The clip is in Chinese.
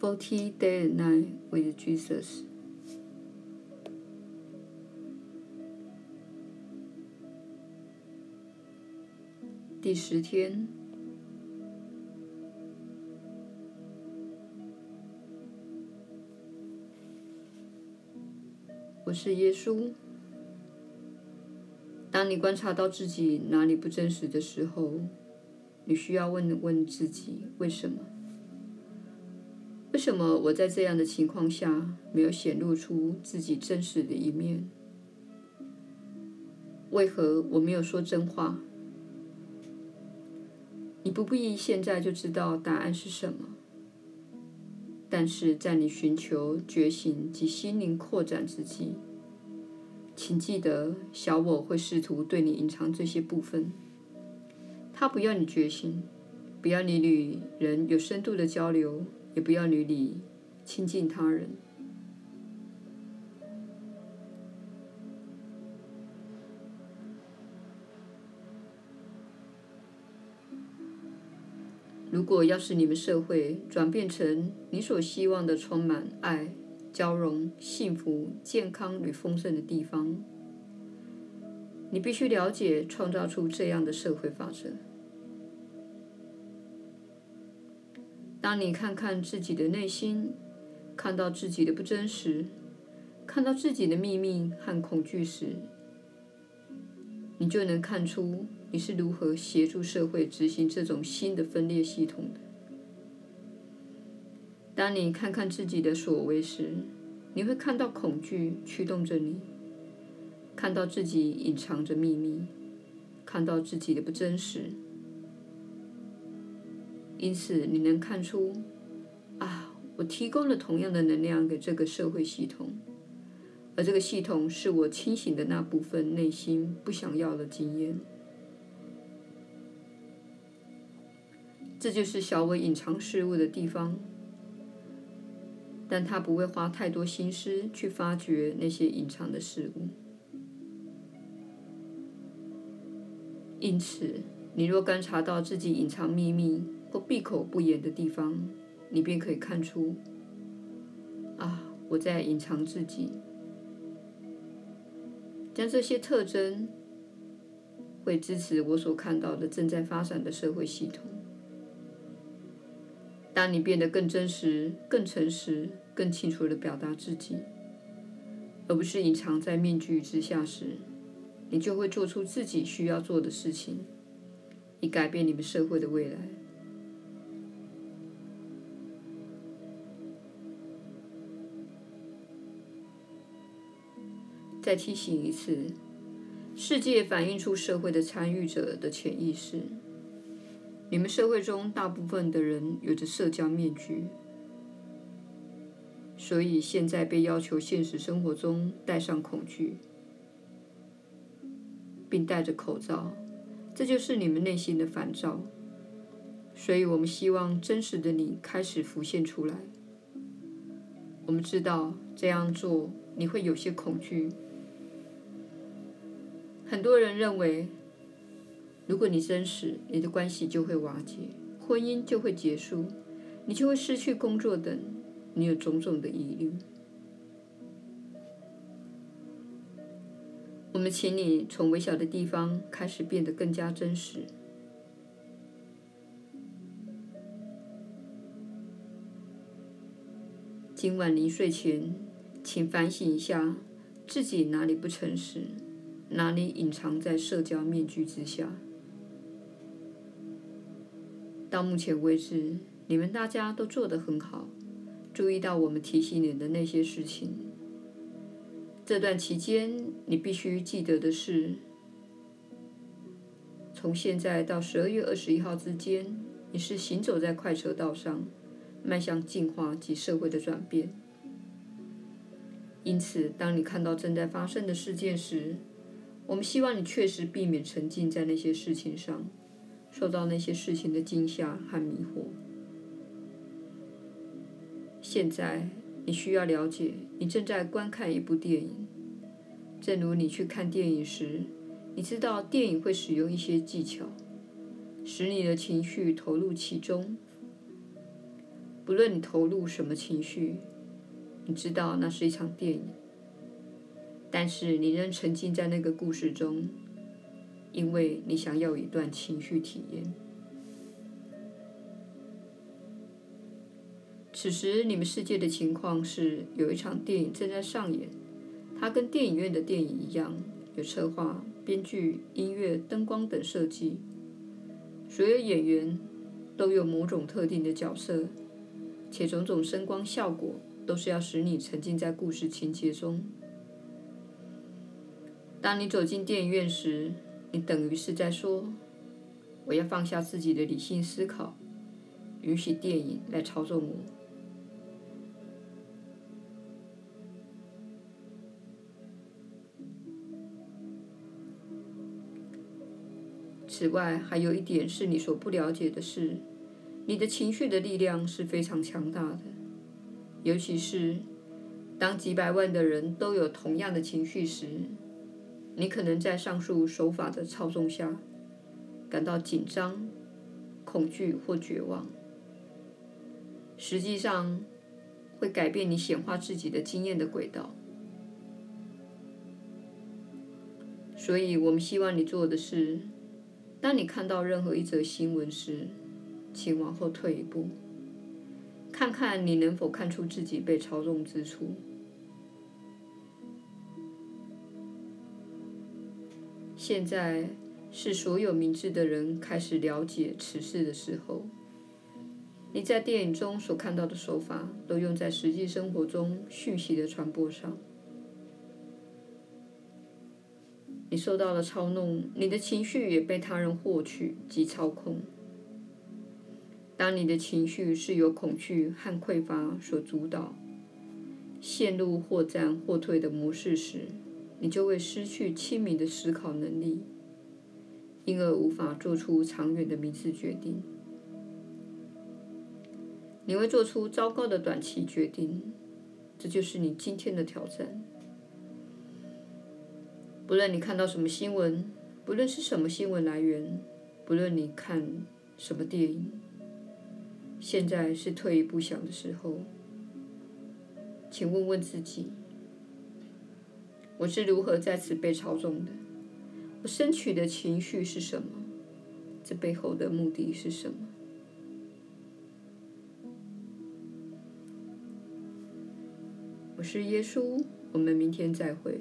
Forty Day and Night with Jesus。第十天，我是耶稣。当你观察到自己哪里不真实的时候，你需要问问自己：为什么？为什么我在这样的情况下没有显露出自己真实的一面？为何我没有说真话？你不必现在就知道答案是什么，但是在你寻求觉醒及心灵扩展之际。请记得，小我会试图对你隐藏这些部分。他不要你觉醒，不要你与人有深度的交流，也不要你与亲近他人。如果要使你们社会转变成你所希望的充满爱，交融、幸福、健康与丰盛的地方，你必须了解创造出这样的社会法则。当你看看自己的内心，看到自己的不真实，看到自己的秘密和恐惧时，你就能看出你是如何协助社会执行这种新的分裂系统的。当你看看自己的所为时，你会看到恐惧驱动着你，看到自己隐藏着秘密，看到自己的不真实。因此，你能看出，啊，我提供了同样的能量给这个社会系统，而这个系统是我清醒的那部分内心不想要的经验。这就是小我隐藏事物的地方。但他不会花太多心思去发掘那些隐藏的事物。因此，你若观察到自己隐藏秘密或闭口不言的地方，你便可以看出：啊，我在隐藏自己。将这些特征会支持我所看到的正在发展的社会系统。当你变得更真实、更诚实、更清楚地表达自己，而不是隐藏在面具之下时，你就会做出自己需要做的事情，以改变你们社会的未来。再提醒一次，世界反映出社会的参与者的潜意识。你们社会中大部分的人有着社交面具，所以现在被要求现实生活中戴上恐惧，并戴着口罩，这就是你们内心的烦躁。所以我们希望真实的你开始浮现出来。我们知道这样做你会有些恐惧。很多人认为。如果你真实，你的关系就会瓦解，婚姻就会结束，你就会失去工作等，你有种种的疑虑。我们请你从微小的地方开始变得更加真实。今晚临睡前，请反省一下自己哪里不诚实，哪里隐藏在社交面具之下。到目前为止，你们大家都做得很好，注意到我们提醒你的那些事情。这段期间，你必须记得的是，从现在到十二月二十一号之间，你是行走在快车道上，迈向进化及社会的转变。因此，当你看到正在发生的事件时，我们希望你确实避免沉浸在那些事情上。受到那些事情的惊吓和迷惑。现在你需要了解，你正在观看一部电影。正如你去看电影时，你知道电影会使用一些技巧，使你的情绪投入其中。不论你投入什么情绪，你知道那是一场电影，但是你仍沉浸在那个故事中，因为你想要一段情绪体验。此时，你们世界的情况是有一场电影正在上演，它跟电影院的电影一样，有策划、编剧、音乐、灯光等设计，所有演员都有某种特定的角色，且种种声光效果都是要使你沉浸在故事情节中。当你走进电影院时，你等于是在说：“我要放下自己的理性思考，允许电影来操纵我。”此外，还有一点是你所不了解的是，你的情绪的力量是非常强大的。尤其是当几百万的人都有同样的情绪时，你可能在上述手法的操纵下，感到紧张、恐惧或绝望。实际上，会改变你显化自己的经验的轨道。所以我们希望你做的是。当你看到任何一则新闻时，请往后退一步，看看你能否看出自己被操纵之处。现在是所有明智的人开始了解此事的时候。你在电影中所看到的手法，都用在实际生活中讯息的传播上。你受到了操弄，你的情绪也被他人获取及操控。当你的情绪是由恐惧和匮乏所主导，陷入或战或退的模式时，你就会失去清明的思考能力，因而无法做出长远的明智决定。你会做出糟糕的短期决定，这就是你今天的挑战。不论你看到什么新闻，不论是什么新闻来源，不论你看什么电影，现在是退一步想的时候。请问问自己：我是如何在此被操纵的？我升起的情绪是什么？这背后的目的是什么？我是耶稣，我们明天再会。